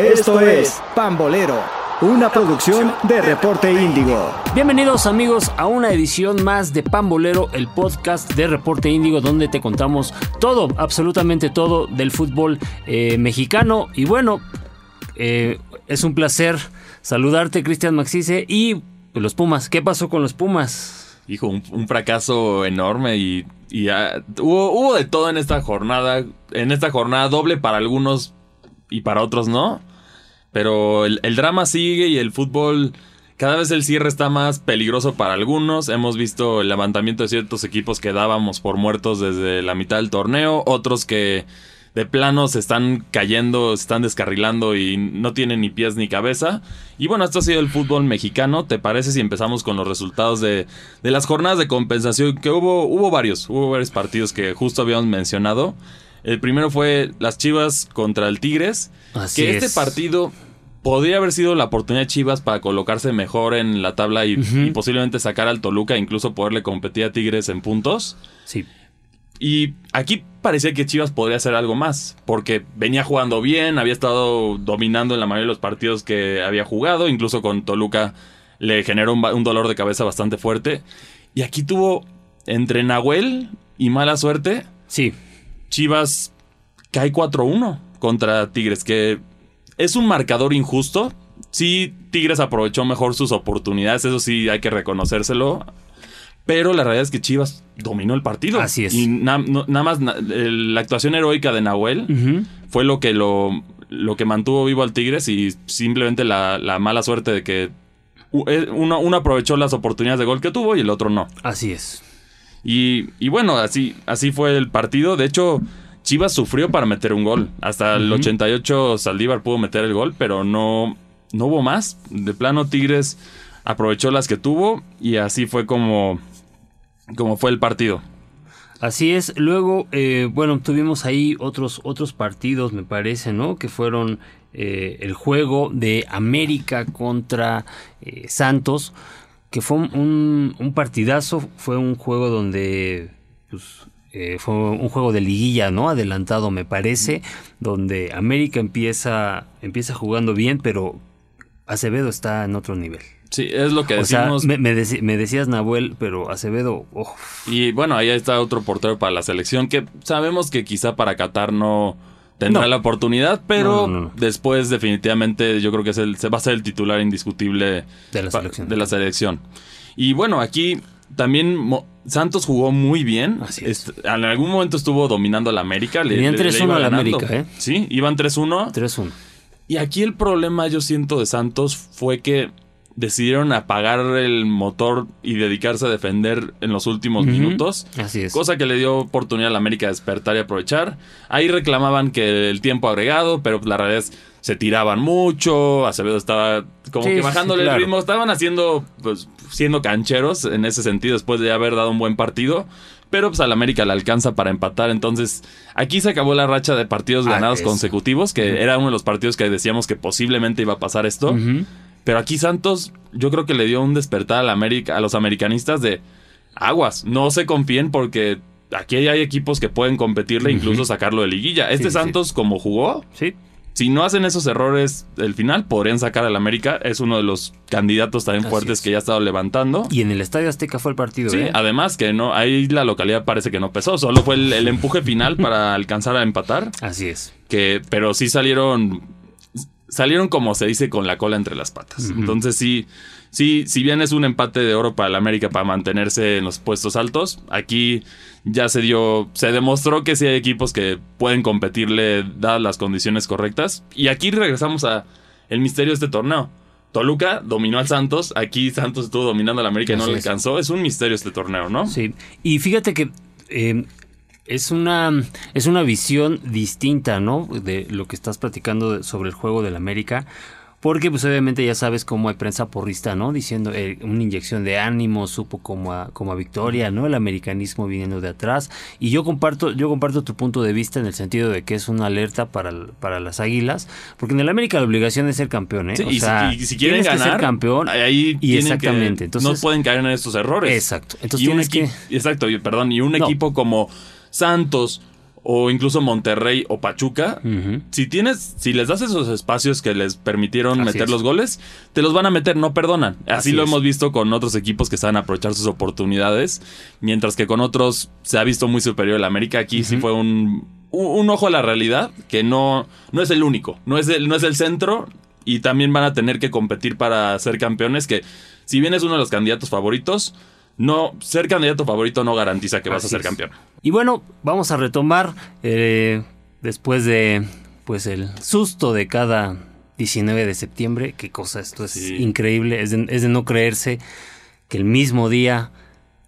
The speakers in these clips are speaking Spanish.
Esto es Pambolero, una producción de Reporte Índigo. Bienvenidos amigos a una edición más de Pambolero, el podcast de Reporte Índigo, donde te contamos todo, absolutamente todo del fútbol eh, mexicano. Y bueno, eh, es un placer saludarte, Cristian Maxice, y los Pumas. ¿Qué pasó con los Pumas? Hijo, un, un fracaso enorme y, y hubo, hubo de todo en esta jornada. En esta jornada doble para algunos y para otros no. Pero el, el drama sigue y el fútbol, cada vez el cierre está más peligroso para algunos. Hemos visto el levantamiento de ciertos equipos que dábamos por muertos desde la mitad del torneo, otros que de plano se están cayendo, se están descarrilando y no tienen ni pies ni cabeza. Y bueno, esto ha sido el fútbol mexicano. ¿Te parece si empezamos con los resultados de, de las jornadas de compensación? Que hubo, hubo varios, hubo varios partidos que justo habíamos mencionado. El primero fue las Chivas contra el Tigres. Así que este es. partido podría haber sido la oportunidad de Chivas para colocarse mejor en la tabla y, y posiblemente sacar al Toluca, incluso poderle competir a Tigres en puntos. Sí. Y aquí parecía que Chivas podría hacer algo más, porque venía jugando bien, había estado dominando en la mayoría de los partidos que había jugado, incluso con Toluca le generó un, un dolor de cabeza bastante fuerte. Y aquí tuvo entre Nahuel y mala suerte, Sí. Chivas cae 4-1 contra Tigres, que es un marcador injusto. Sí, Tigres aprovechó mejor sus oportunidades, eso sí hay que reconocérselo. Pero la realidad es que Chivas dominó el partido. Así es. Y na- no- nada más na- la actuación heroica de Nahuel fue lo que lo, lo que mantuvo vivo al Tigres y simplemente la, la mala suerte de que eh, uno, uno aprovechó las oportunidades de gol que tuvo y el otro no. Así es. Y, y bueno, así, así fue el partido. De hecho, Chivas sufrió para meter un gol. Hasta el 88 Saldívar pudo meter el gol, pero no, no hubo más. De plano, Tigres aprovechó las que tuvo y así fue como, como fue el partido. Así es. Luego, eh, bueno, tuvimos ahí otros, otros partidos, me parece, ¿no? Que fueron eh, el juego de América contra eh, Santos, que fue un, un- partidazo, fue un juego donde, pues, eh, fue un juego de liguilla, ¿no? Adelantado, me parece, donde América empieza, empieza jugando bien, pero Acevedo está en otro nivel. Sí, es lo que O sea, decimos. me, me deci- me decías Nahuel, pero Acevedo, ojo, Y bueno, ahí está otro portero para la selección que sabemos que quizá para Qatar no tendrá No. la oportunidad, pero No, no, después definitivamente yo creo que es el, se va a ser el titular indiscutible De la selección. de la selección. Y bueno, aquí también Mo- Santos jugó muy bien. Así es. En algún momento estuvo dominando a la América. le- Tenían le- le 3-1 iba a la. América, ¿eh? Sí, iban 3-1. 3-1. Y aquí el problema, yo siento, de Santos fue que decidieron apagar el motor y dedicarse a defender en los últimos minutos. Así es. Cosa que le dio oportunidad a la América de despertar y aprovechar. Ahí reclamaban que el tiempo agregado, pero la realidad es se tiraban mucho. Acevedo estaba como Sí, que sí, bajándole claro. el ritmo. Estaban haciendo, pues, siendo cancheros en ese sentido después de haber dado un buen partido. Pero pues al América le alcanza para empatar. Entonces, aquí se acabó la racha de partidos Ah, ganados consecutivos, que era uno de los partidos que decíamos que posiblemente iba a pasar esto. Ujú. Pero aquí Santos, yo creo que le dio un despertar a, la América, a los americanistas de aguas. No se confíen porque aquí hay equipos que pueden competirle, incluso sacarlo de liguilla. Este Sí, sí, Santos, como jugó, Sí. si no hacen esos errores del final, podrían sacar al América. Es uno de los candidatos también Así fuertes es. que ya ha estado levantando. Y en el Estadio Azteca fue el partido, Sí, ¿eh? además que no, ahí la localidad parece que no pesó, solo fue el, el empuje final para alcanzar a empatar, Así es. que, pero sí salieron, salieron como se dice con la cola entre las patas. Entonces sí, sí, si bien es un empate de oro para el América para mantenerse en los puestos altos, aquí ya se dio, se demostró que sí hay equipos que pueden competirle dadas las condiciones correctas. Y aquí regresamos a el misterio de este torneo. Toluca dominó al Santos, aquí Santos estuvo dominando al América y no Así le es. alcanzó. Es un misterio este torneo, ¿no? Sí. Y fíjate que eh, es una es una visión distinta, ¿no? De lo que estás platicando sobre el juego del América. Porque pues obviamente ya sabes cómo hay prensa porrista, ¿no? Diciendo eh, una inyección de ánimo, supo como a, como a victoria, ¿no? El americanismo viniendo de atrás. Y yo comparto, yo comparto tu punto de vista en el sentido de que es una alerta para, para las águilas. Porque en el América la obligación es ser campeón, ¿eh? Sí, O y, si- sea, y si, quieren tienes que ganar, ser campeón. ahí y exactamente. que- Entonces, no pueden caer en estos errores. Exacto. Entonces y un equi- Exacto, perdón, y un No. equipo como Santos o incluso Monterrey o Pachuca, si tienes, si les das esos espacios que les permitieron Así meter es. los goles, te los van a meter, no perdonan. Así, Así lo es. hemos visto con otros equipos que saben aprovechar sus oportunidades, mientras que con otros se ha visto muy superior el América. Aquí sí fue un, un, un ojo a la realidad, que no, no es el único, no es el, no es el centro y también van a tener que competir para ser campeones, que si bien es uno de los candidatos favoritos, no, ser candidato favorito no garantiza que vas a ser es. campeón. Y bueno, vamos a retomar eh, después de pues el susto de cada 19 de septiembre. Qué cosa, esto es Sí. increíble. Es de, es de no creerse que el mismo día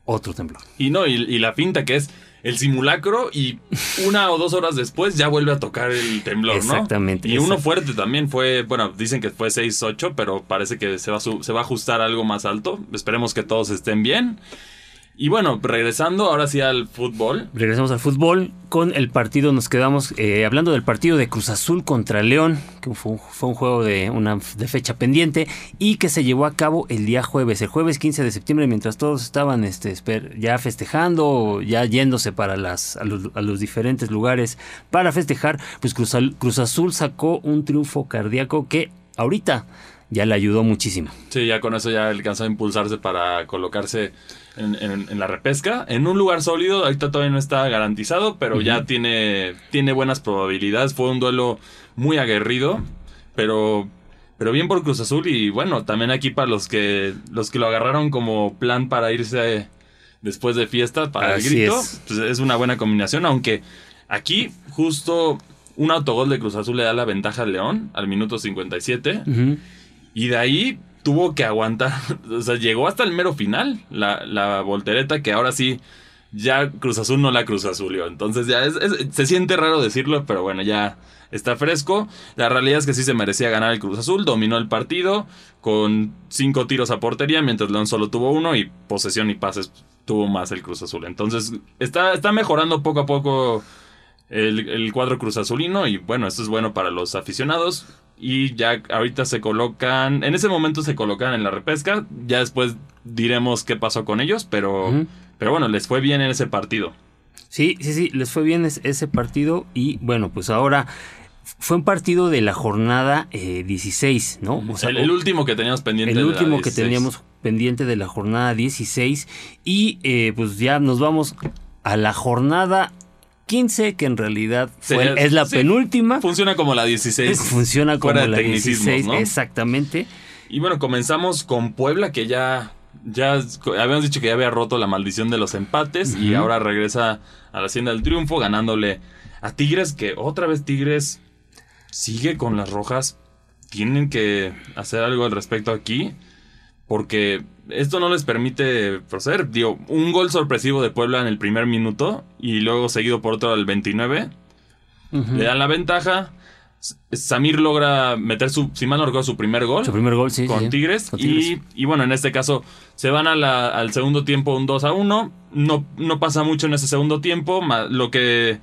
otro temblor. Y no, y, y la pinta que es el simulacro y una o dos horas después ya vuelve a tocar el temblor, ¿no? Exactamente, Y uno fuerte también fue, bueno, dicen que fue 6-8, pero parece que se va, se va a ajustar a algo más alto. Esperemos que todos estén bien. Y bueno, regresando ahora sí al fútbol. Regresamos al fútbol con el partido. Nos quedamos eh, hablando del partido de Cruz Azul contra León, que fue un, fue un juego de una de fecha pendiente y que se llevó a cabo el día jueves, el jueves 15 de septiembre, mientras todos estaban este, ya festejando, ya yéndose para las, a, los, a los diferentes lugares para festejar. Pues Cruz, Cruz Azul sacó un triunfo cardíaco que ahorita ya le ayudó muchísimo. Sí, ya con eso ya alcanzó a impulsarse para colocarse en, en- en la repesca. En un lugar sólido, ahorita todavía no está garantizado, pero ya tiene, tiene buenas probabilidades. Fue un duelo muy aguerrido, pero, pero bien por Cruz Azul. Y bueno, también aquí para los que, los que lo agarraron como plan para irse después de fiesta, para Así el grito, es. pues es una buena combinación, aunque aquí justo un autogol de Cruz Azul le da la ventaja al León al minuto 57. Ujú. Y de ahí tuvo que aguantar, o sea, llegó hasta el mero final, la, la voltereta que ahora sí, ya Cruz Azul no la Cruz Azulio. Entonces ya es- se siente raro decirlo, pero bueno, ya está fresco. La realidad es que sí se merecía ganar el Cruz Azul, dominó el partido con cinco tiros a portería, mientras León solo tuvo uno y posesión y pases tuvo más el Cruz Azul. Entonces está, está mejorando poco a poco el, el cuadro Cruz Azulino y bueno, esto es bueno para los aficionados y ya ahorita se colocan, en ese momento se colocan en la repesca, ya después diremos qué pasó con ellos, pero, pero bueno, les fue bien en ese partido. Sí, sí, sí, les fue bien es- ese partido y bueno, pues ahora fue un partido de la jornada eh, 16, ¿no? O sea, el, el último que teníamos pendiente. el de la último que 16. teníamos pendiente de la jornada 16 y eh, pues ya nos vamos a la jornada 15 que en realidad fue- es la sí, penúltima. Funciona como la 16. Funciona como fuera la tecnicismos, 16, ¿no? exactamente. Y bueno, comenzamos con Puebla, que ya, ya habíamos dicho que ya había roto la maldición de los empates y ahora regresa a la hacienda del triunfo, ganándole a Tigres, que otra vez Tigres sigue con las rojas. Tienen que hacer algo al respecto aquí, porque esto no les permite proceder. Digo, un gol sorpresivo de Puebla en el primer minuto y luego seguido por otro al 29. Ujú. Le dan la ventaja. Samir logra meter su, si mal no recuerdo, su primer gol Su primer gol, sí. con sí. Tigres. Con Y, Tigres. y bueno, en este caso se van a la- al segundo tiempo un 2 a 1. No, no pasa mucho en ese segundo tiempo. lo, que,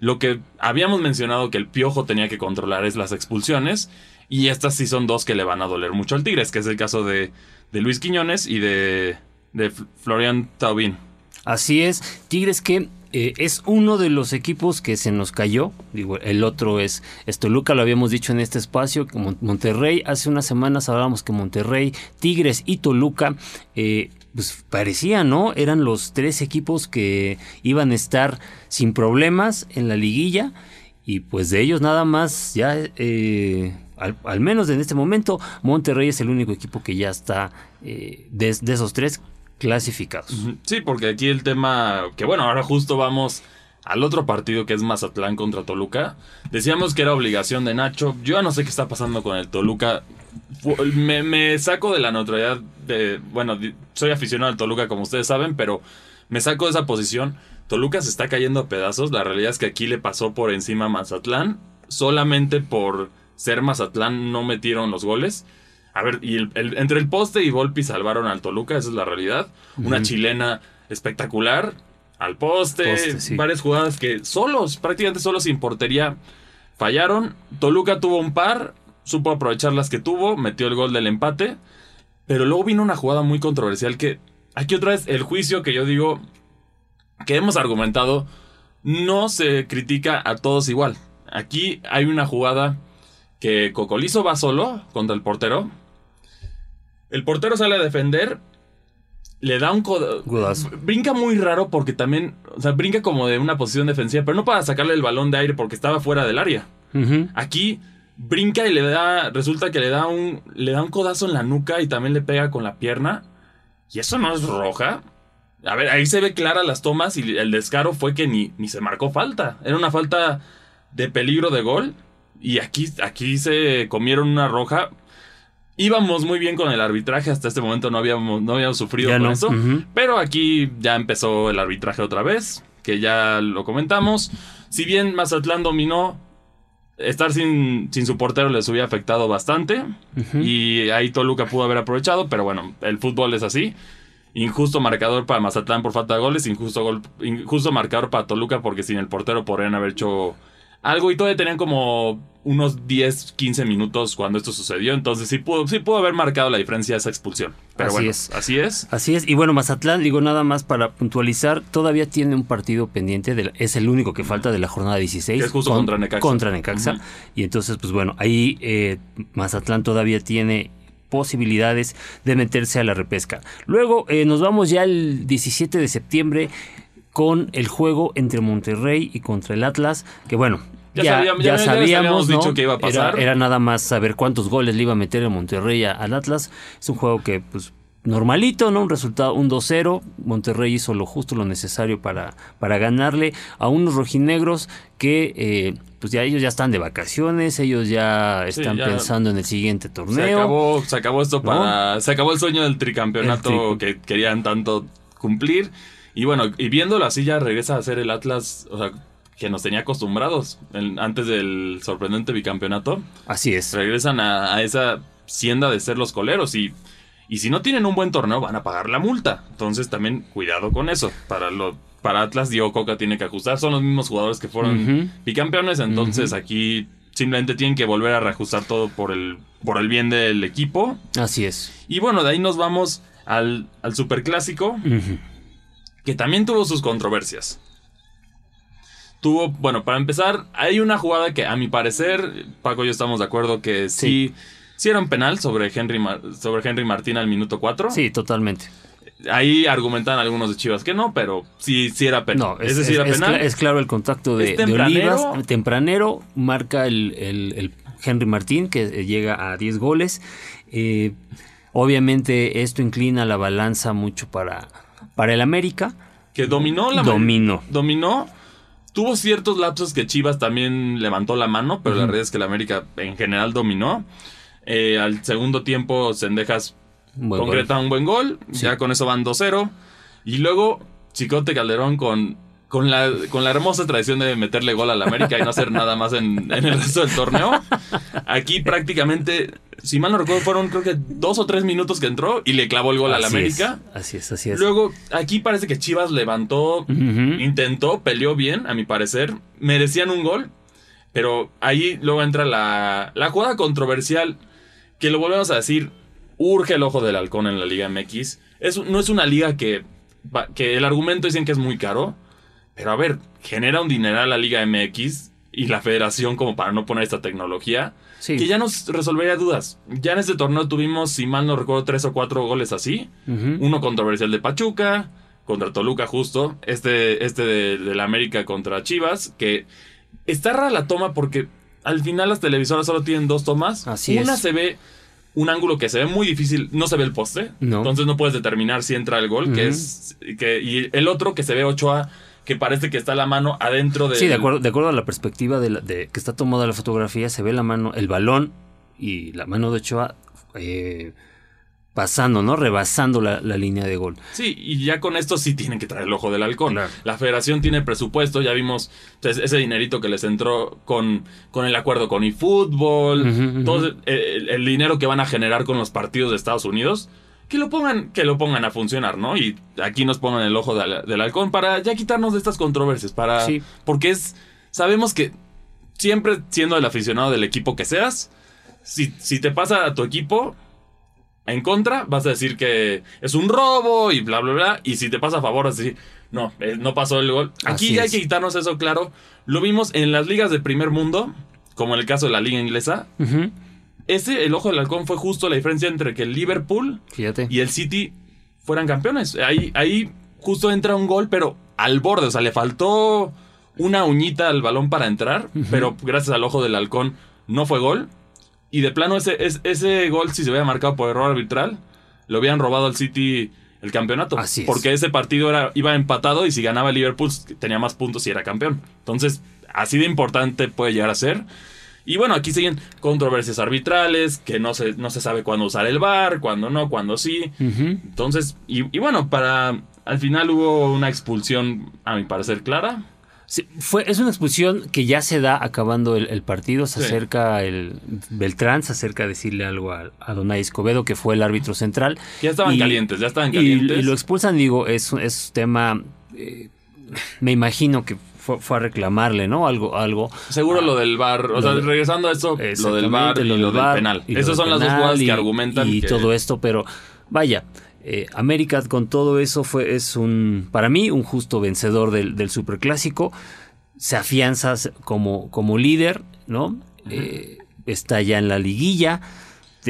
lo que habíamos mencionado que el Piojo tenía que controlar es las expulsiones. Y estas sí son dos que le van a doler mucho al Tigres, que es el caso de, de Luis Quiñones y de, de Florian Taubín. Así es, Tigres que eh, es uno de los equipos que se nos cayó. Digo, el otro es, Toluca, lo habíamos dicho en este espacio, Monterrey. Hace unas semanas hablábamos que Monterrey, Tigres y Toluca, eh, pues parecía, ¿no? Eran los tres equipos que iban a estar sin problemas en la liguilla. Y pues de ellos nada más, ya, eh, al, menos en este momento, Monterrey es el único equipo que ya está eh, de, esos tres clasificados. Sí, porque aquí el tema, que bueno, ahora justo vamos al otro partido que es Mazatlán contra Toluca. Decíamos que era obligación de Nacho. Yo ya no sé qué está pasando con el Toluca. Me, saco de la neutralidad de, bueno, soy aficionado al Toluca como ustedes saben, pero me saco de esa posición. Toluca se está cayendo a pedazos. La realidad es que aquí le pasó por encima a Mazatlán. Solamente por ser Mazatlán no metieron los goles. A ver, y el- el- entre el poste y Volpi salvaron al Toluca, esa es la realidad. Una chilena espectacular, al poste, Poste, sí. varias jugadas que solos, prácticamente solos sin portería, fallaron. Toluca tuvo un par, supo aprovechar las que tuvo, metió el gol del empate, pero luego vino una jugada muy controversial que aquí otra vez el juicio que yo digo que hemos argumentado no se critica a todos igual. Aquí hay una jugada que Cocolizo va solo contra el portero. El portero sale a defender. Le da un. Codazo. Brinca muy raro porque también. O sea, brinca como de una posición defensiva, pero no para sacarle el balón de aire porque estaba fuera del área. Aquí brinca y le da. Resulta que le da un. Le da un codazo en la nuca y también le pega con la pierna. ¿Y eso no es roja? A ver, ahí se ve clara las tomas y el descaro fue que ni, ni se marcó falta. Era una falta de peligro de gol. Y aquí, aquí se comieron una roja. Íbamos muy bien con el arbitraje. Hasta este momento no habíamos, no habíamos sufrido Ya con no. eso. Pero aquí ya empezó el arbitraje otra vez. Que ya lo comentamos. Si bien Mazatlán dominó, estar sin, sin su portero les hubiera afectado bastante. Y ahí Toluca pudo haber aprovechado, pero bueno, el fútbol es así. Injusto marcador para Mazatlán por falta de goles, injusto, gol, injusto marcador para Toluca porque sin el portero podrían haber hecho algo y todavía tenían como unos 10, 15 minutos cuando esto sucedió, entonces sí pudo, sí pudo haber marcado la diferencia esa expulsión. Pero Así bueno, es. así es. Así es, y bueno, Mazatlán, digo nada más para puntualizar, todavía tiene un partido pendiente, de la- es el único que falta de la jornada 16. Que es justo contra Necaxa. Contra Necaxa. Y entonces, pues bueno, ahí eh, Mazatlán todavía tiene posibilidades de meterse a la repesca. Luego eh, nos vamos ya el 17 de septiembre con el juego entre Monterrey y contra el Atlas, que bueno, Ya ya, sabíamos- ya ya- sabíamos, ¿no? dicho que iba a Era- pasar. Era, nada más saber cuántos goles le iba a meter el Monterrey al Atlas. Es un juego que, pues, normalito, ¿no? Un resultado, un 2-0. Monterrey hizo lo justo, lo necesario para, para ganarle a unos rojinegros que, eh, pues ya ellos ya están de vacaciones, ellos ya Sí, están ya pensando en el siguiente Se torneo. acabó, se acabó esto para. Se acabó el sueño del tricampeonato El que querían tanto cumplir. Y bueno, y viéndolo así ya regresa a ser el Atlas, o sea, que nos tenía acostumbrados antes del sorprendente bicampeonato. Así es. Regresan a, a esa sienda de ser los coleros y. Y si no tienen un buen torneo, van a pagar la multa. Entonces también cuidado con eso. Para lo, para Atlas, Diego Coca tiene que ajustar. Son los mismos jugadores que fueron bicampeones. Entonces aquí simplemente tienen que volver a reajustar todo por el, por el bien del equipo. Así es. Y bueno, de ahí nos vamos al, al superclásico, que también tuvo sus controversias. Tuvo, bueno, para empezar, hay una jugada que a mi parecer, Paco y yo estamos de acuerdo que sí, sí, era un penal sobre Henry, Mar- sobre Henry Martín al minuto 4. Sí, totalmente. Ahí argumentan algunos de Chivas que no, pero sí, sí era penal. No, es, Ese sí es- era penal. es claro el contacto de, ¿Es de tempranero? Olivas. Tempranero marca el, el- el Henry Martín, que eh, llega a 10 goles. Eh, obviamente esto inclina la balanza mucho para, para el América. que dominó la Dominó. Dominó. Tuvo ciertos lapsos que Chivas también levantó la mano, pero la realidad es que la América en general dominó. Eh, al segundo tiempo, Sendejas concreta un buen gol. Ya con eso van 2-0. Y luego, Chicote Calderón con, con, la, con la hermosa tradición de meterle gol a la América y no hacer nada más en, en el resto del torneo. Aquí prácticamente, si mal no recuerdo, fueron creo que dos o tres minutos que entró y le clavó el gol a la Así es, América. así es, así es. Luego, aquí parece que Chivas levantó, intentó, peleó bien, a mi parecer. Merecían un gol. Pero ahí luego entra la, la jugada controversial. Que lo volvemos a decir. Urge el ojo del halcón en la Liga MX. Es, no es una liga que, que el argumento dicen que es muy caro. Pero a ver, genera un dineral la Liga MX y la federación como para no poner esta tecnología. Sí. Que ya nos resolvería dudas. Ya en este torneo tuvimos, si mal no recuerdo, tres o cuatro goles así. Uno controversial de Pachuca, contra Toluca justo. Este, este de, de la América contra Chivas, que está rara la toma porque al final las televisoras solo tienen dos tomas. Así Una es. se ve un ángulo que se ve muy difícil, no se ve el poste. No. Entonces no puedes determinar si entra el gol, que es... Que, y el otro que se ve 8A, que parece que está la mano adentro de... Sí, de acuerdo, de acuerdo a la perspectiva de, la- de que está tomada la fotografía, se ve la mano, el balón y la mano de Ochoa eh, pasando, ¿no? Rebasando la, la línea de gol. Sí, y ya con esto sí tienen que traer el ojo del halcón. Claro. La federación tiene presupuesto, ya vimos pues, ese dinerito que les entró con, con el acuerdo con eFootball, ujú. todo el, el dinero que van a generar con los partidos de Estados Unidos. Que lo pongan, que lo pongan a funcionar, ¿no? Y aquí nos pongan el ojo del, del halcón para ya quitarnos de estas controversias, para Sí. porque es sabemos que siempre siendo el aficionado del equipo que seas, si, si te pasa a tu equipo, en contra, vas a decir que es un robo y bla, bla, bla. Y si te pasa a favor, así, no, eh, no pasó el gol. Aquí Así hay es. que quitarnos eso claro. Lo vimos en las ligas de primer mundo, como en el caso de la liga inglesa. Ujú. Ese, el ojo del halcón, fue justo la diferencia entre que el Liverpool Fíjate. y el City fueran campeones. Ahí, ahí justo entra un gol, pero al borde. O sea, le faltó una uñita al balón para entrar, pero gracias al ojo del halcón no fue gol. Y de plano, ese, es- ese gol, si se hubiera marcado por error arbitral, lo hubieran robado al City el campeonato. Así es. Porque ese partido era, iba empatado y si ganaba el Liverpool tenía más puntos y era campeón. Entonces, así de importante puede llegar a ser. Y bueno, aquí siguen controversias arbitrales, que no se, no se sabe cuándo usar el VAR, cuándo no, cuándo sí. Entonces, y, y bueno, para. Al final hubo una expulsión, a mi parecer, clara. Sí, fue, es una expulsión que ya se da acabando el, el partido. Se Sí. acerca el Beltrán, se acerca a decirle algo a, a Donay Escobedo, que fue el árbitro central. Ya estaban Y- calientes, ya estaban Y, calientes. y lo expulsan, digo, es, es tema. eh, me imagino que fue, fue a reclamarle, ¿no? Algo, algo. Seguro lo del VAR, o sea, de- regresando a eso, lo del VAR y lo del penal. y Esas son las dos penal jugadas y- que argumentan. Y que- todo esto, pero vaya, eh, América con todo eso fue, es un, para mí, un justo vencedor del, del Superclásico. Se afianza como, como líder, ¿no? Eh, está ya en la liguilla.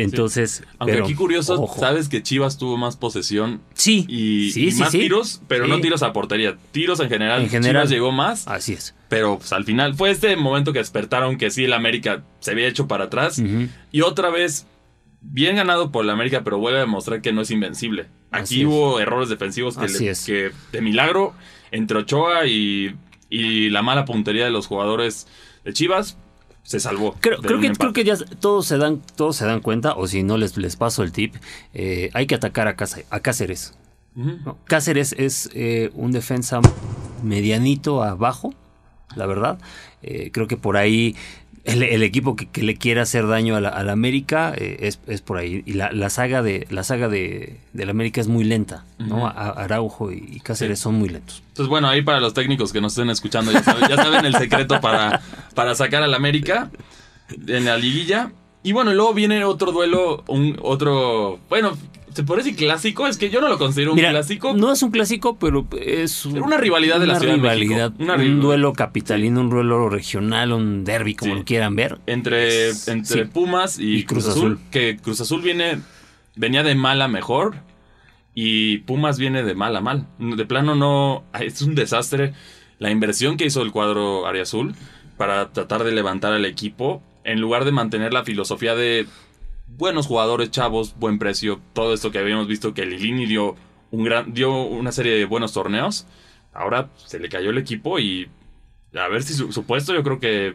Entonces, Aunque pero, aquí curioso, ojo. sabes que Chivas tuvo más posesión Sí, y, sí, y sí, más tiros, pero no tiros a portería. Tiros en general. En general. Chivas llegó más, Así es. pero pues, al final fue este momento que despertaron que sí, el América se había hecho para atrás. Y otra vez, bien ganado por el América, pero vuelve a demostrar que no es invencible. Así Aquí es. hubo errores defensivos que, Así le- es. que de milagro entre Ochoa y, y la mala puntería de los jugadores de Chivas se salvó. Creo, creo que, creo que ya todos se dan, todos se dan cuenta, o si no les, les paso el tip, eh, hay que atacar a, Cáceres. A Cáceres. Cáceres es eh, un defensa medianito abajo, la verdad. Eh, creo que por ahí el, el equipo que, que le quiera hacer daño a la, a la América eh, es, es por ahí. Y la, la saga de la saga de, de la América es muy lenta, ¿no? A- Araujo y, y Cáceres Sí. son muy lentos. Entonces, bueno, ahí para los técnicos que nos estén escuchando, ya saben, ya saben el secreto para, para sacar al América en la liguilla. Y bueno, luego viene otro duelo, un otro, bueno, ¿se puede decir clásico? Es que yo no lo considero un Mira, clásico. No es un clásico, pero es un- Una rivalidad de la Ciudad de México. rivalidad, Una un rival- duelo capitalino, un duelo regional, un derby, como Sí. lo quieran ver. entre, entre sí. Pumas y, Y Cruz, Cruz Azul, Azul. Que Cruz Azul viene, venía de mal a mejor y Pumas viene de mal a mal. De plano no, es un desastre la inversión que hizo el cuadro Azul para tratar de levantar al equipo en lugar de mantener la filosofía de buenos jugadores, chavos, buen precio, todo esto que habíamos visto que Lilini dio un gran dio una serie de buenos torneos. Ahora se le cayó el equipo y a ver si su, puesto yo creo que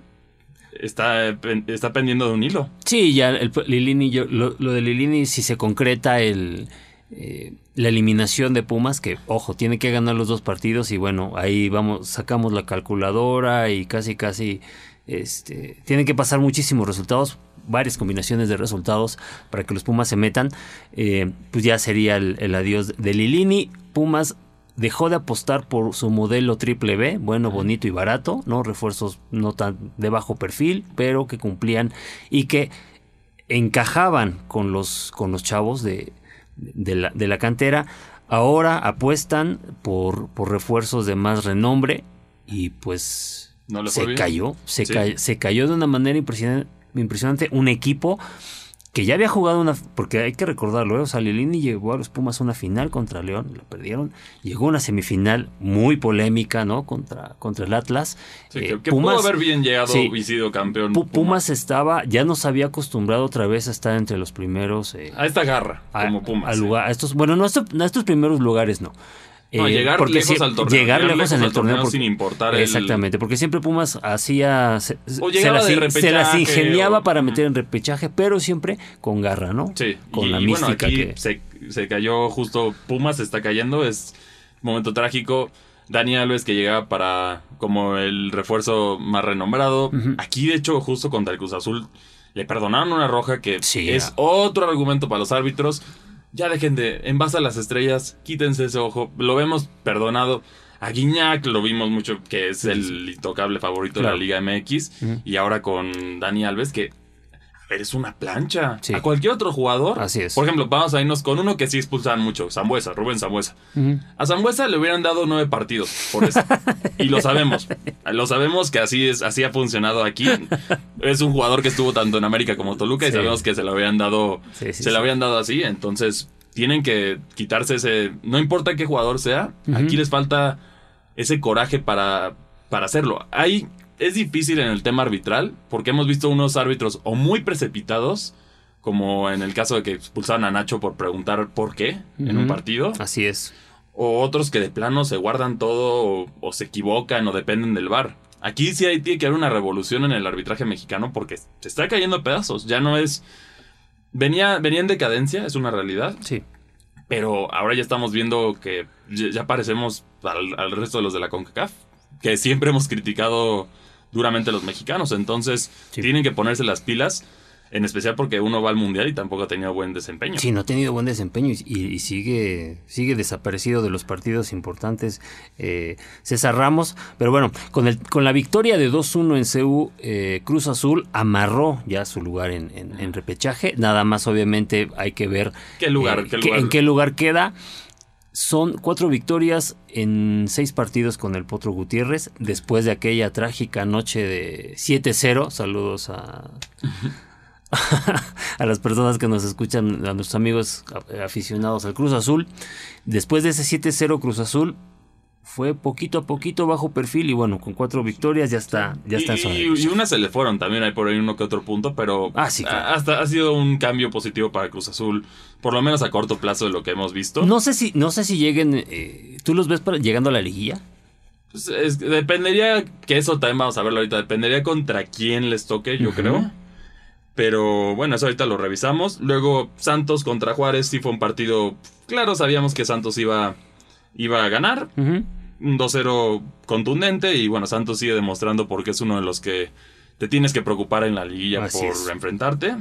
está, está pendiendo de un hilo. Sí, ya el, Lilini, yo- lo, lo de Lilini, si se concreta el, eh, la eliminación de Pumas, que ojo, tiene que ganar los dos partidos y bueno, ahí vamos, sacamos la calculadora y casi, casi, este, tienen que pasar muchísimos resultados, varias combinaciones de resultados para que los Pumas se metan, eh, pues ya sería el, el adiós de Lilini. Pumas dejó de apostar por su modelo triple B, bueno, bonito y barato, ¿no? Refuerzos no tan de bajo perfil, pero que cumplían y que encajaban con los, con los chavos de, de, la, de la cantera. Ahora apuestan por, por refuerzos de más renombre y pues No le fue se cayó, se, Sí. cayó, se cayó de una manera impresionante, impresionante un equipo que ya había jugado una, porque hay que recordarlo, ¿eh? o sea, Lilini llegó a los Pumas a una final contra León, la perdieron, llegó a una semifinal muy polémica, ¿no? Contra, contra el Atlas. Sí, Eh, que, que pudo haber bien llegado sí. y sido campeón. Pu- Pumas estaba, ya nos había acostumbrado otra vez a estar entre los primeros. eh, A esta garra, a- como Pumas. a sí. lugar- a estos, bueno, no a estos, no a estos primeros lugares, no. No, Eh, llegar porque lejos al torneo. Llegar lejos en el torneo. porque- sin importar el- Exactamente, porque siempre Pumas hacía. Se, O se las, de in- se las repechaje, ingeniaba o- para meter en repechaje, pero siempre con garra, ¿no? Sí, Con y, la y bueno, aquí que. se, se cayó justo Pumas, se está cayendo, es un momento trágico. Dani Alves que llegaba para como el refuerzo más renombrado. Aquí, de hecho, justo contra el Cruz Azul, le perdonaron una roja que Sí, es otro argumento para los árbitros. Ya dejen de, en base a las estrellas, quítense ese ojo. Lo vemos perdonado. A Guiñac lo vimos mucho, que es el intocable favorito Claro. de la Liga MX. Y ahora con Dani Alves, que eres una plancha. Sí. A cualquier otro jugador. Así es. Por ejemplo, vamos a irnos con uno que sí expulsaban mucho, Zambuesa, Rubén Zambuesa. A Zambuesa le hubieran dado nueve partidos por eso. y lo sabemos. Lo sabemos que así es, así ha funcionado aquí. Es un jugador que estuvo tanto en América como Toluca y sabemos que se lo habían dado. Sí, sí, se lo habían dado así. Entonces, tienen que quitarse ese. No importa qué jugador sea, aquí les falta ese coraje para, para hacerlo. Hay, es difícil en el tema arbitral, porque hemos visto unos árbitros o muy precipitados, como en el caso de que expulsaron a Nacho por preguntar por qué en un partido, Así es. o otros que de plano se guardan todo o, o se equivocan o dependen del VAR. Aquí sí hay, tiene que haber una revolución en el arbitraje mexicano porque se está cayendo a pedazos. Ya no es. Venía, venía en decadencia, es una realidad. Sí. Pero ahora ya estamos viendo que ya ya parecemos al, al resto de los de la CONCACAF, que siempre hemos criticado duramente los mexicanos. Entonces, Sí. tienen que ponerse las pilas, en especial porque uno va al mundial y tampoco ha tenido buen desempeño. Sí, no ha tenido buen desempeño y, y sigue, sigue desaparecido de los partidos importantes eh, César Ramos. Pero bueno, con, el, con la victoria de 2-1 en CU, eh, Cruz Azul amarró ya su lugar en, en- en repechaje. Nada más, obviamente, hay que ver ¿Qué lugar? eh, ¿Qué qué- lugar? en qué lugar queda. Son cuatro victorias en seis partidos con el Potro Gutiérrez, después de aquella trágica noche de 7-0. Saludos a, a las personas que nos escuchan, a nuestros amigos a- aficionados al Cruz Azul. Después de ese 7-0 Cruz Azul, fue poquito a poquito bajo perfil y bueno, con cuatro victorias ya está, ya está en y, y- y unas se le fueron, también hay por ahí uno que otro punto, pero Ah, sí, claro. ha- hasta ha sido un cambio positivo para Cruz Azul, por lo menos a corto plazo de lo que hemos visto. No sé si, no sé si lleguen, eh, ¿tú los ves para, llegando a la liguilla? Pues, es- dependería, que eso también vamos a verlo ahorita, dependería contra quién les toque, yo creo. Pero bueno, eso ahorita lo revisamos. Luego Santos contra Juárez sí fue un partido, claro, sabíamos que Santos iba, iba a ganar. Ujú. Un 2-0 contundente y bueno, Santos sigue demostrando porque es uno de los que te tienes que preocupar en la liguilla Así por es. enfrentarte.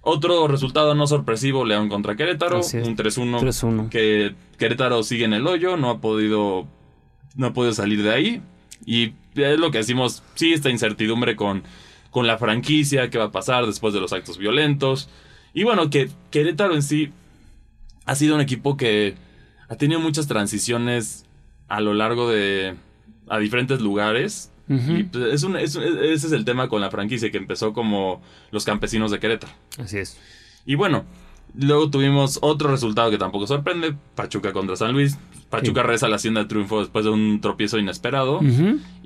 Otro resultado no sorpresivo, León contra Querétaro, un 3-1 3-1. que Querétaro sigue en el hoyo, no ha podido no ha podido salir de ahí y es lo que decimos, sí esta incertidumbre con con la franquicia, qué va a pasar después de los actos violentos. Y bueno, que Querétaro en sí ha sido un equipo que ha tenido muchas transiciones a lo largo de a diferentes lugares. Y pues, es un- es ese es el tema con la franquicia que empezó como los campesinos de Querétaro. Así es. Y bueno, luego tuvimos otro resultado que tampoco sorprende, Pachuca contra San Luis. Pachuca Sí. regresa a la hacienda de triunfo después de un tropiezo inesperado.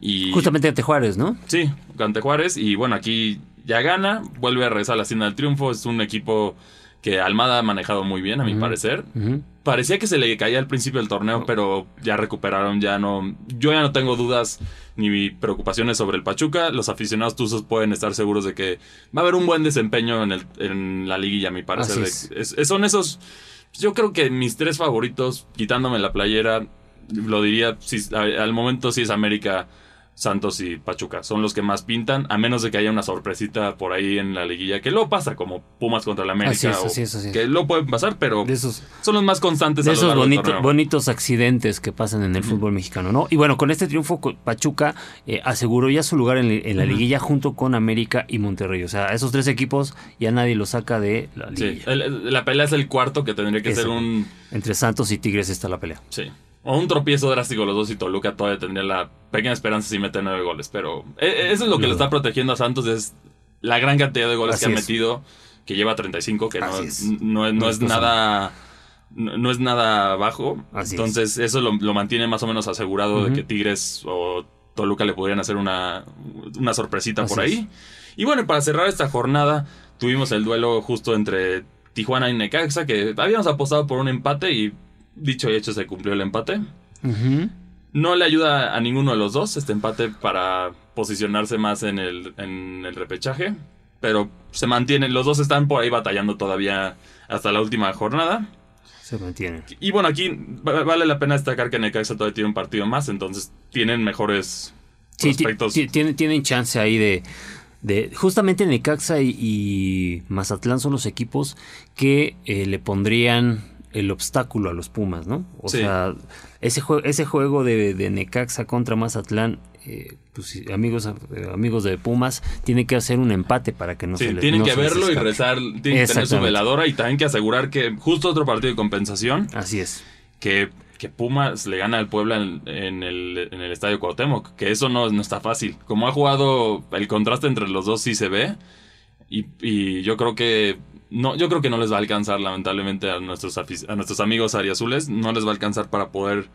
Y Justamente ante Juárez, ¿no? Sí, ante Juárez. Y bueno, aquí ya gana, vuelve a regresar a la hacienda del triunfo. Es un equipo que Almada ha manejado muy bien, a mi parecer. Ujú. Parecía que se le caía al principio del torneo, pero ya recuperaron, ya no. Yo ya no tengo dudas ni preocupaciones sobre el Pachuca. Los aficionados tuzos pueden estar seguros de que va a haber un buen desempeño en, el- en la liguilla, a mi parecer. Es- es- son esos. Yo creo que mis tres favoritos, quitándome la playera, lo diría, si- al momento sí es América, Santos y Pachuca. Son los que más pintan, a menos de que haya una sorpresita por ahí en la liguilla, que luego pasa, como Pumas contra la América. Así es, o- así es, así es. Que luego pueden pasar, pero De esos, son los más constantes de lo esos bonito- bonitos accidentes que pasan en el fútbol mexicano, ¿no? Y bueno, con este triunfo, Pachuca eh, aseguró ya su lugar en, en la liguilla junto con América y Monterrey. O sea, esos tres equipos ya nadie los saca de la Sí, liguilla. el- la pelea es el cuarto que tendría que ser un. Entre Santos y Tigres está la pelea. Sí. O un tropiezo drástico los dos y Toluca todavía tendría la pequeña esperanza si mete nueve goles. Pero eh, eso es lo que le está protegiendo a Santos, es la gran cantidad de goles Así que ha es. metido, que lleva 35, que no, es. no, es- no No es es cosa nada. No no es nada bajo. Así Entonces, eso lo, lo mantiene más o menos asegurado de que Tigres o Toluca le podrían hacer una, una sorpresita por ahí. Y bueno, para cerrar esta jornada, tuvimos el duelo justo entre Tijuana y Necaxa, que habíamos apostado por un empate y dicho y hecho se cumplió el empate. No le ayuda a ninguno de los dos este empate para posicionarse más en el, en el repechaje, pero se mantiene, los dos están por ahí batallando todavía hasta la última jornada. Se mantiene. Y bueno, aquí va- vale la pena destacar que Necaxa todavía tiene un partido más, entonces tienen mejores Sí, prospectos. ti- tienen, tienen chance ahí de, de... Justamente Necaxa y, y Mazatlán son los equipos que eh, le pondrían el obstáculo a los Pumas, ¿no? O Sí. sea, ese, jue- ese juego de, de Necaxa contra Mazatlán, eh, pues amigos, eh, amigos de Pumas, tiene que hacer un empate para que no Sí, se les tienen no que verlo y rezar, tienen que tener su veladora y también que asegurar que justo otro partido de compensación, Así es. que, que Pumas le gana al Puebla en, en el, en el Estadio Cuauhtémoc, que eso no, no está fácil. Como ha jugado, el contraste entre los dos sí se ve y, y yo creo que no, yo creo que no les va a alcanzar lamentablemente a nuestros, a nuestros amigos ariazules, no les va a alcanzar para poder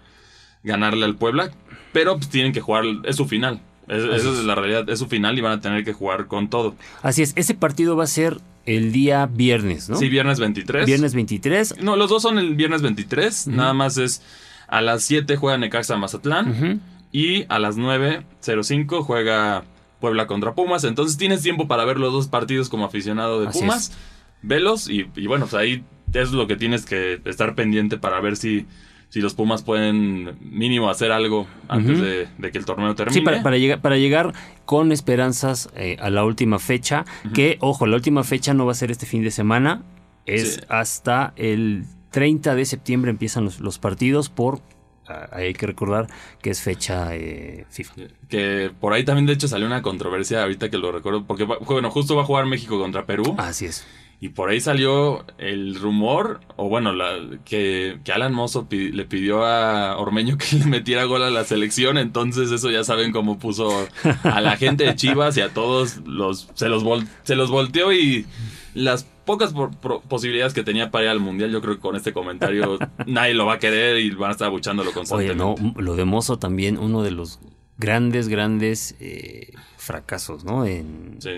ganarle al Puebla, pero pues, tienen que jugar, es su final. Es- esa es. la realidad, es su final y van a tener que jugar con todo. Así es. Ese partido va a ser el día viernes, ¿no? Sí, viernes 23. Viernes 23. No, los dos son el viernes 23. Ujú. Nada más es a las 7 juega Necaxa Mazatlán y a las 9.05 juega Puebla contra Pumas. Entonces tienes tiempo para ver los dos partidos como aficionado de Así Pumas. Velos y, y bueno, pues ahí es lo que tienes que estar pendiente para ver si, si los Pumas pueden mínimo hacer algo antes de, de que el torneo termine. Sí, para, para llegar, para llegar con esperanzas eh, a la última fecha, que, ojo, la última fecha no va a ser este fin de semana, es Sí. hasta el 30 de septiembre empiezan los, los partidos por, ah, hay que recordar que es fecha eh, FIFA. Que por ahí también de hecho salió una controversia ahorita que lo recuerdo, porque va- bueno, justo va a jugar México contra Perú. Así es. Y por ahí salió el rumor, o bueno, la, que, que Alan Mozo pi- le pidió a Ormeño que le metiera gol a la selección, entonces eso ya saben cómo puso a la gente de Chivas y a todos los se los vol- se los volteó y las pocas por- pro- posibilidades que tenía para ir al mundial, yo creo que con este comentario nadie lo va a querer y van a estar abuchándolo Oye, constantemente. no, lo de Mozo también, uno de los grandes, grandes eh, fracasos, ¿no? En, Sí.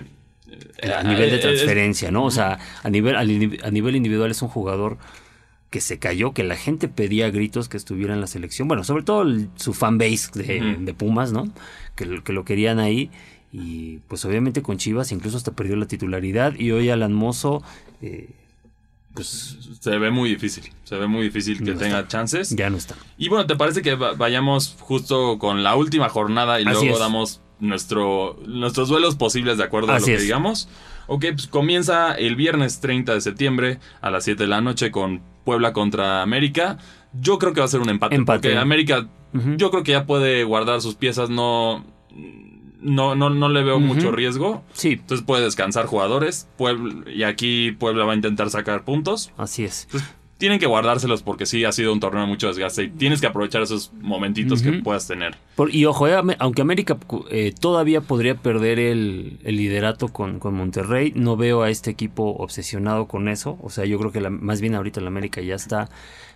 A nivel de Eh, transferencia, ¿no? O sea, a nivel, a nivel individual es un jugador que se cayó, que la gente pedía a gritos que estuviera en la selección. Bueno, sobre todo el- su fanbase de, de Pumas, ¿no? Que, lo- que lo querían ahí. Y pues obviamente con Chivas incluso hasta perdió la titularidad. Y hoy Alan Mozo, eh, pues se ve muy difícil, se ve muy difícil que No tenga está. chances. ya no está. Y bueno, ¿te parece que va- vayamos justo con la última jornada y Así luego es. damos nuestro, nuestros duelos posibles de acuerdo a lo que es. digamos? Ok, pues comienza el viernes 30 de septiembre a las 7 de la noche con Puebla contra América. Yo creo que va a ser un empate. Empate. Porque América, yo creo que ya puede guardar sus piezas, no, no, no, no le veo mucho riesgo. Sí, Entonces puede descansar jugadores. Puebla, y aquí Puebla va a intentar sacar puntos. así es. Entonces, tienen que guardárselos porque sí ha sido un torneo de mucho desgaste y tienes que aprovechar esos momentitos que puedas tener. Por- y ojo, eh, aunque América eh, todavía podría perder el, el liderato con, con Monterrey, no veo a este equipo obsesionado con eso. O sea, yo creo que la- más bien ahorita el América ya está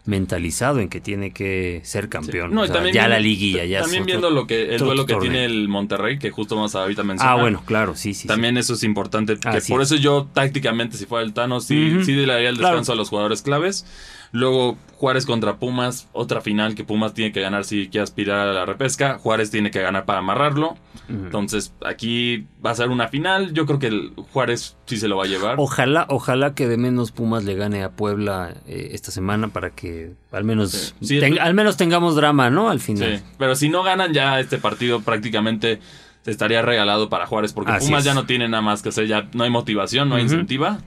mentalizado en que tiene que ser campeón. No, O y sea, también ya viendo- la liguilla, ya También viendo lo que el duelo que torneo. tiene el Monterrey, que justo vamos ahorita a mencionar. Ah, bueno, claro, sí, sí. sí. También eso es importante. que por es. eso yo tácticamente, si fuera el Tano, sí, Ujú. sí le daría el Claro. descanso a los jugadores claves. Luego Juárez contra Pumas, otra final que Pumas tiene que ganar si quiere aspirar a la repesca. Juárez tiene que ganar para amarrarlo. Entonces aquí va a ser una final. Yo creo que el Juárez sí se lo va a llevar. Ojalá, ojalá que de menos Pumas le gane a Puebla eh, esta semana para que al menos, Sí. Sí, ten- el- al menos tengamos drama, ¿no? Al final. Sí, pero si no ganan ya este partido prácticamente se estaría regalado para Juárez porque Así Pumas es. ya no tiene nada más que hacer, ya no hay motivación, no hay incentiva.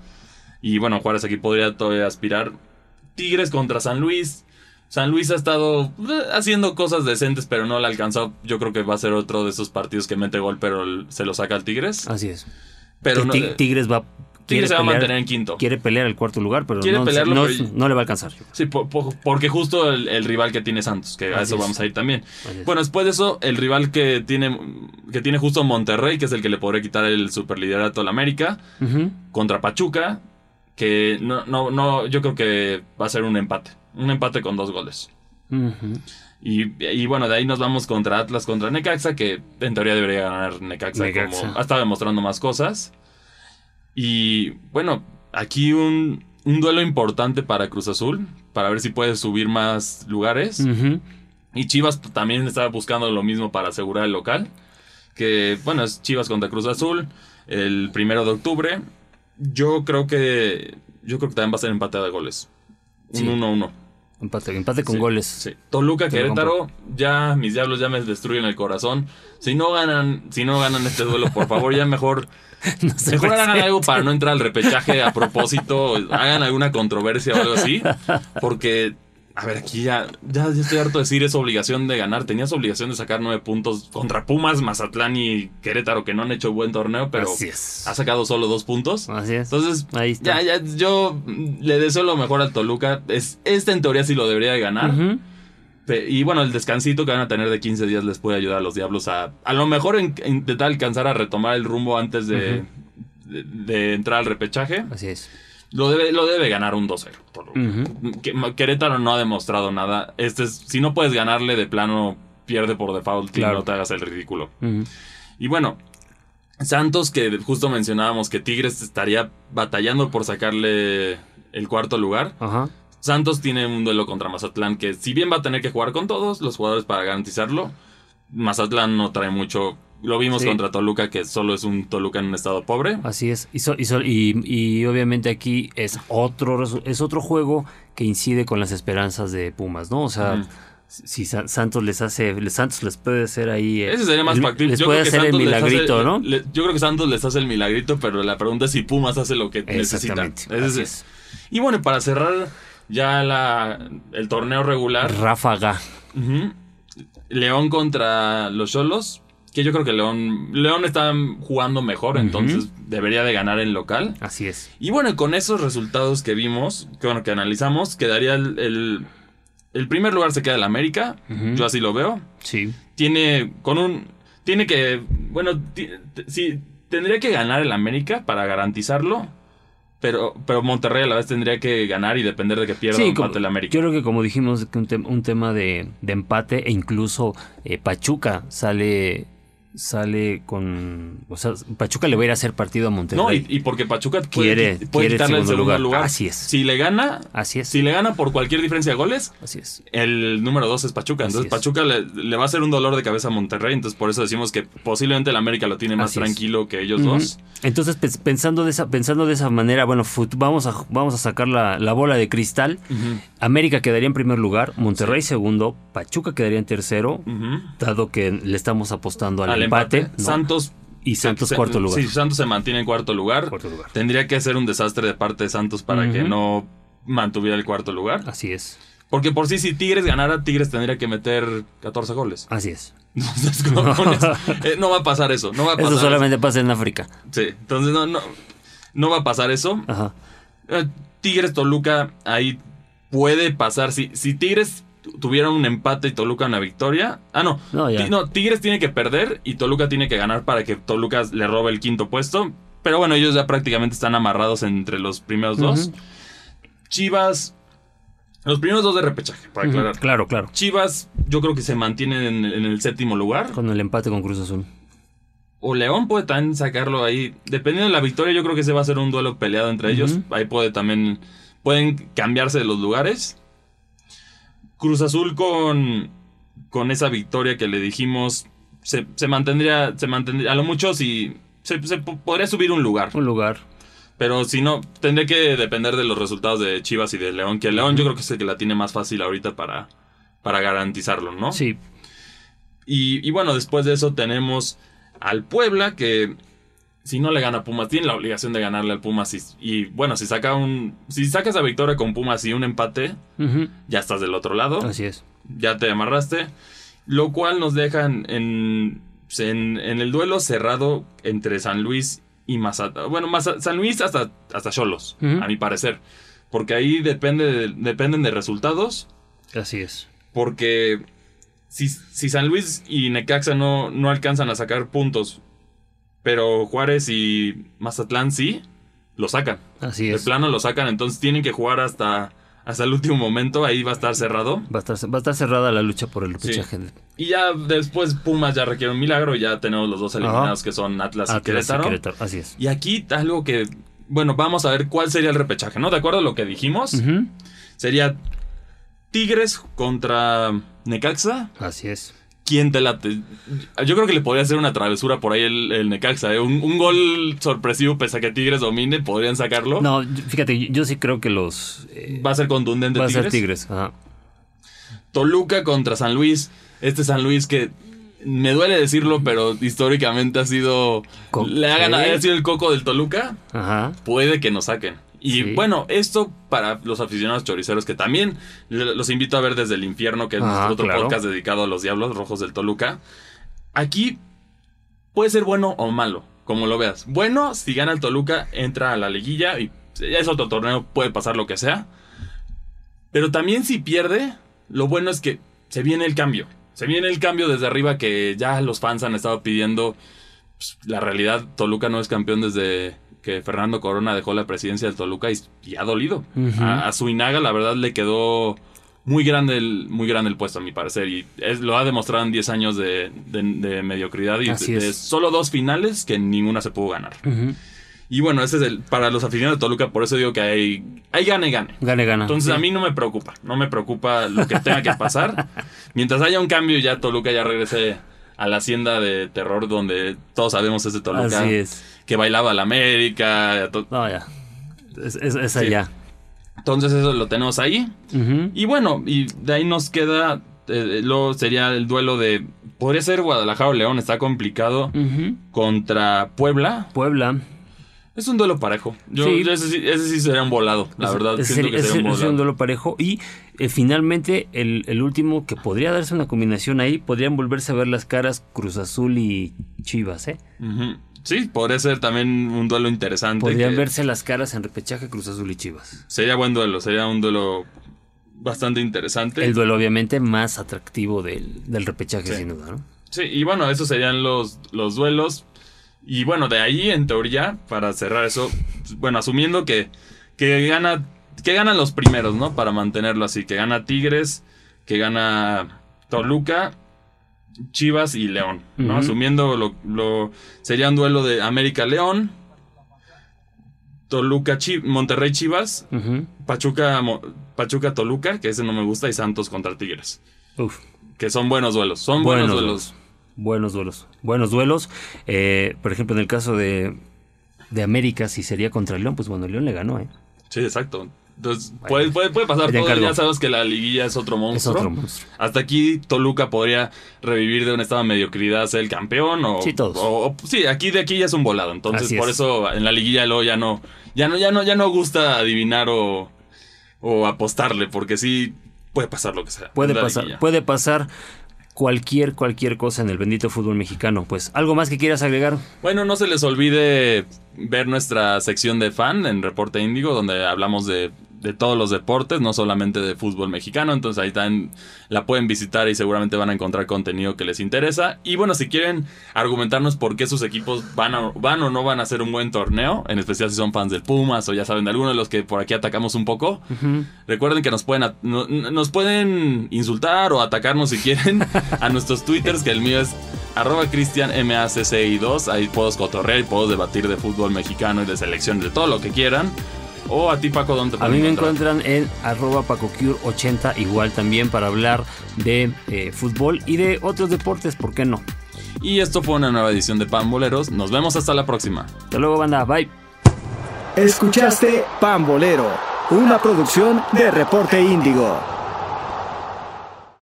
Y bueno, Juárez aquí podría todavía aspirar. Tigres contra San Luis. San Luis ha estado eh, haciendo cosas decentes, pero no le ha alcanzado. Yo creo que va a ser otro de esos partidos que mete gol, pero se lo saca al Tigres. Así es. Pero no, eh, Tigres va Tigres se va a pelear- mantener en quinto. Quiere pelear el cuarto lugar, pero no, pelearlo, no, pero- no le va a alcanzar. Sí, po- po- porque justo el, el rival que tiene Santos, que a eso es. vamos a ir también. Así. Bueno, después de eso, el rival que tiene, que tiene justo Monterrey, que es el que le podría quitar el superliderato al América, Ujú. contra Pachuca, que no, no, no, yo creo que va a ser un empate. Un empate con dos goles. Y, y bueno, de ahí nos vamos contra Atlas, contra Necaxa, que en teoría debería ganar Necaxa, Necaxa. como ha estado demostrando más cosas. Y bueno, aquí un, un duelo importante para Cruz Azul, para ver si puede subir más lugares. Y Chivas también estaba buscando lo mismo para asegurar el local. Que bueno, es Chivas contra Cruz Azul, el primero de octubre. Yo creo que. Yo creo que también va a ser empate de goles. Un Sí. 1-1. Empate, empate con Sí, goles. sí. Toluca, Te Querétaro, ya mis diablos ya me destruyen el corazón. Si no ganan, si no ganan este duelo, por favor, ya mejor, No mejor hagan algo para no entrar al repechaje a propósito, hagan alguna controversia o algo así, porque a ver, aquí ya, ya, ya estoy harto de decir es obligación de ganar. Tenías obligación de sacar nueve puntos contra Pumas, Mazatlán y Querétaro, que no han hecho buen torneo, pero Así es. ha sacado solo dos puntos. Así es. Entonces, Ahí está. ya, ya, yo le deseo lo mejor al Toluca. Es, este en teoría sí lo debería de ganar. Y bueno, el descansito que van a tener de 15 días les puede ayudar a los Diablos a a lo mejor en- intentar alcanzar a retomar el rumbo antes de, de, de entrar al repechaje. Así es. Lo debe, lo debe ganar un 2-0. Toluca. Ujú. Que- Querétaro no ha demostrado nada. Este es, si no puedes ganarle de plano, pierde por default y Claro. no te hagas el ridículo. Y bueno, Santos, que justo mencionábamos que Tigres estaría batallando por sacarle el cuarto lugar. Ajá. Santos tiene un duelo contra Mazatlán que si bien va a tener que jugar con todos los jugadores para garantizarlo, Mazatlán no trae mucho. Lo vimos Sí. contra Toluca, que solo es un Toluca en un estado pobre. Así es. Y, so- y, so- y- y obviamente aquí es otro, es otro juego que incide con las esperanzas de Pumas, ¿no? O sea, si Sa- Santos les hace, les- Santos les puede hacer ahí. eh, Ese sería más factible. Les Yo puede creo que hacer el hace- milagrito, ¿no? le- yo creo que Santos les hace el milagrito, pero la pregunta es si Pumas hace lo que necesita. Exactamente. Ese así es- Y bueno, para cerrar ya la, el torneo regular. Ráfaga. León contra los Cholos. Que yo creo que León, León está jugando mejor, entonces debería de ganar en local. Así es. Y bueno, con esos resultados que vimos, que bueno, que analizamos, quedaría el, el, el primer lugar se queda el América. Yo así lo veo. Sí. Tiene con un tiene que bueno, sí tendría que ganar el América para garantizarlo. Pero, pero Monterrey a la vez tendría que ganar y depender de que pierda Sí, empate como- el América. yo creo que como dijimos, que un, tem- un tema de, de empate e incluso eh, Pachuca sale sale con... O sea, Pachuca le va a ir a hacer partido a Monterrey. No, y, y porque Pachuca puede, Quiere- puede quiere el quitarle el segundo segundo lugar. lugar. Así es. Si le gana, Así es. si le gana por cualquier diferencia de goles, Así es. el número dos es Pachuca. Entonces es. Pachuca le, le va a hacer un dolor de cabeza a Monterrey. Entonces por eso decimos que posiblemente el América lo tiene más Así es. tranquilo que ellos dos. Entonces, pens- pensando de esa, pensando de esa manera, bueno, fut- vamos a, vamos a sacar la, la bola de cristal. América quedaría en primer lugar, Monterrey segundo, Pachuca quedaría en tercero, dado que le estamos apostando Al empate. empate. ¿no? Santos. y Santos se- cuarto lugar. Sí, Santos se mantiene en cuarto lugar. Cuarto lugar. Tendría que ser un desastre de parte de Santos para que no mantuviera el cuarto lugar. Así es, Porque por sí, si Tigres ganara, Tigres tendría que meter 14 goles. así es. Entonces, eso, eh, no va a pasar eso. No va a pasar Eso solamente pasa en África. Sí, entonces no, no, no va a pasar eso. Ajá. Eh, Tigres Toluca ahí puede pasar. Si, si Tigres tu- tuviera un empate y Toluca una victoria. Ah, no. No, ya. Ti- no, Tigres tiene que perder y Toluca tiene que ganar para que Toluca le robe el quinto puesto. Pero bueno, ellos ya prácticamente están amarrados entre los primeros dos. Chivas. Los primeros dos de repechaje, para aclarar. Claro, claro. Chivas, yo creo que se mantienen en, en el séptimo lugar. Con el empate con Cruz Azul. O León puede también sacarlo ahí. Dependiendo de la victoria, yo creo que ese va a ser un duelo peleado entre ellos. Ahí puede también. Pueden cambiarse de los lugares. Cruz Azul con. Con esa victoria que le dijimos. Se, se mantendría. Se mantendría. A lo mucho si. Se, se po- podría subir un lugar. Un lugar. Pero si no, tendría que depender de los resultados de Chivas y de León. Que León yo creo que es el que la tiene más fácil ahorita para. Para garantizarlo, ¿no? Sí. Y, y bueno, después de eso tenemos al Puebla, que si no le gana a Pumas, tiene la obligación de ganarle al Pumas. Y, y, bueno, si saca un. Si sacas la victoria con Pumas y un empate, ya estás del otro lado. Así es. Ya te amarraste. Lo cual nos deja en, en, en- el duelo cerrado entre San Luis y Mazatlán. Bueno, San Luis hasta, hasta Cholos, a mi parecer. Porque ahí depende de- dependen de resultados. Así es. Porque si, si San Luis y Necaxa no, no alcanzan a sacar puntos, pero Juárez y Mazatlán sí, lo sacan. Así es. plano lo sacan, entonces tienen que jugar hasta, hasta el último momento, ahí va a estar cerrado. Va a, estar, va a estar cerrada la lucha por el Sí. repechaje. Y ya después Pumas ya requiere un milagro y ya tenemos los dos eliminados que son Atlas, y Atlas y Querétaro. Querétaro. Así es. Y aquí algo que, bueno, vamos a ver cuál sería el repechaje, ¿no? De acuerdo a lo que dijimos, sería Tigres contra Necaxa. Así es. ¿Quién te late? Yo creo que le podría hacer una travesura por ahí el, el Necaxa. ¿eh? Un, un gol sorpresivo, pese a que Tigres domine, podrían sacarlo. No, fíjate, yo sí creo que los... eh, Va a ser contundente va a Tigres. ser Tigres. Ajá. Toluca contra San Luis. Este San Luis que me duele decirlo, pero históricamente ha sido. Co- Le ha ganado, ha sido el coco del Toluca. Ajá. Puede que nos saquen. Y Sí. bueno, esto para los aficionados choriceros que también los invito a ver desde el infierno, que es Ah, nuestro otro claro. podcast dedicado a los Diablos Rojos del Toluca. Aquí puede ser bueno o malo, como lo veas. Bueno, si gana el Toluca, entra a la liguilla y es otro torneo, puede pasar lo que sea. Pero también si pierde, lo bueno es que se viene el cambio. Se viene el cambio desde arriba que ya los fans han estado pidiendo. Pues, la realidad, Toluca no es campeón desde que Fernando Corona dejó la presidencia del Toluca y, y ha dolido. A, a Suinaga, la verdad, le quedó muy grande el, muy grande el puesto, a mi parecer. Y es- lo ha demostrado en 10 años de, de- de mediocridad y Así de, es. solo dos finales que ninguna se pudo ganar. Y bueno, ese es el para los aficionados de Toluca, por eso digo que hay, hay gane y gane. Gane, gana. Entonces Sí. a mí no me preocupa, no me preocupa lo que tenga que pasar. Mientras haya un cambio ya Toluca ya regrese a la hacienda de terror donde todos sabemos es de Toluca. Así es. Que bailaba la América. No, ya. Es, es, es Sí. allá. Entonces eso lo tenemos ahí. Y bueno, y de ahí nos queda, eh, luego sería el duelo de, podría ser Guadalajara o León, está complicado, contra Puebla. Puebla. Es un duelo parejo. Yo, Sí. ese, sí, ese sí sería un volado, la Es- verdad. es, siento que es- sería un es volado. un duelo parejo. Y eh, finalmente, el, el último que podría darse una combinación ahí, podrían volverse a ver las caras Cruz Azul y Chivas, ¿eh? Sí, podría ser también un duelo interesante. Podrían que verse las caras en repechaje Cruz Azul y Chivas. Sería buen duelo, sería un duelo bastante interesante. El duelo, obviamente, más atractivo del, del repechaje, Sí. sin duda, ¿no? Sí, y bueno, esos serían los, los duelos. Y bueno, de ahí, en teoría, para cerrar eso, bueno, asumiendo que, que gana. Que ganan los primeros, ¿no? Para mantenerlo así. Que gana Tigres, que gana Toluca, Chivas y León. ¿no? Asumiendo lo, lo. Sería un duelo de América-León. Toluca, Chi- Monterrey, Chivas. Pachuca, Mo- Pachuca, Toluca, que ese no me gusta. Y Santos contra Tigres. Uf. Que son buenos duelos. Son buenos, duelos. Buenos duelos. Buenos duelos. Eh, por ejemplo, en el caso de, de América, si sería contra León, pues bueno, León le ganó, ¿eh? Sí, exacto. Entonces, puede, puede, puede pasar todo. encargo. Ya sabes que la liguilla es otro Es monstruo. otro monstruo. Hasta aquí Toluca podría revivir de un estado de mediocridad, ser el campeón. O, Sí, todos. o- o- sí, aquí de aquí ya es un volado. Entonces, Así por es. eso en la liguilla luego ya no, ya no, ya no, ya no gusta adivinar o, o apostarle, porque sí puede pasar lo que sea. Puede pasar, liguilla. puede pasar cualquier, cualquier cosa en el bendito fútbol mexicano. Pues, ¿algo más que quieras agregar? Bueno, no se les olvide ver nuestra sección de fan en Reporte Índigo, donde hablamos de, de todos los deportes, no solamente de fútbol mexicano. Entonces ahí también la pueden visitar y seguramente van a encontrar contenido que les interesa. Y bueno, si quieren argumentarnos por qué sus equipos van, a- van o no van a hacer un buen torneo, en especial si son fans del Pumas o ya saben de alguno de los que por aquí atacamos un poco, recuerden que nos pueden, no- nos pueden insultar o atacarnos si quieren a nuestros twitters, que el mío es arroba cristianmacci2. Ahí puedo cotorrear y puedo debatir de fútbol mexicano y de selección, de todo lo que quieran. O a ti, Paco, ¿dónde te A mí me encontrar? encuentran en arroba pacocure80, igual también para hablar de eh, fútbol y de otros deportes, ¿por qué no? Y esto fue una nueva edición de Pamboleros. Nos vemos hasta la próxima. Hasta luego, banda. Bye. Escuchaste Pambolero, una producción de Reporte Índigo.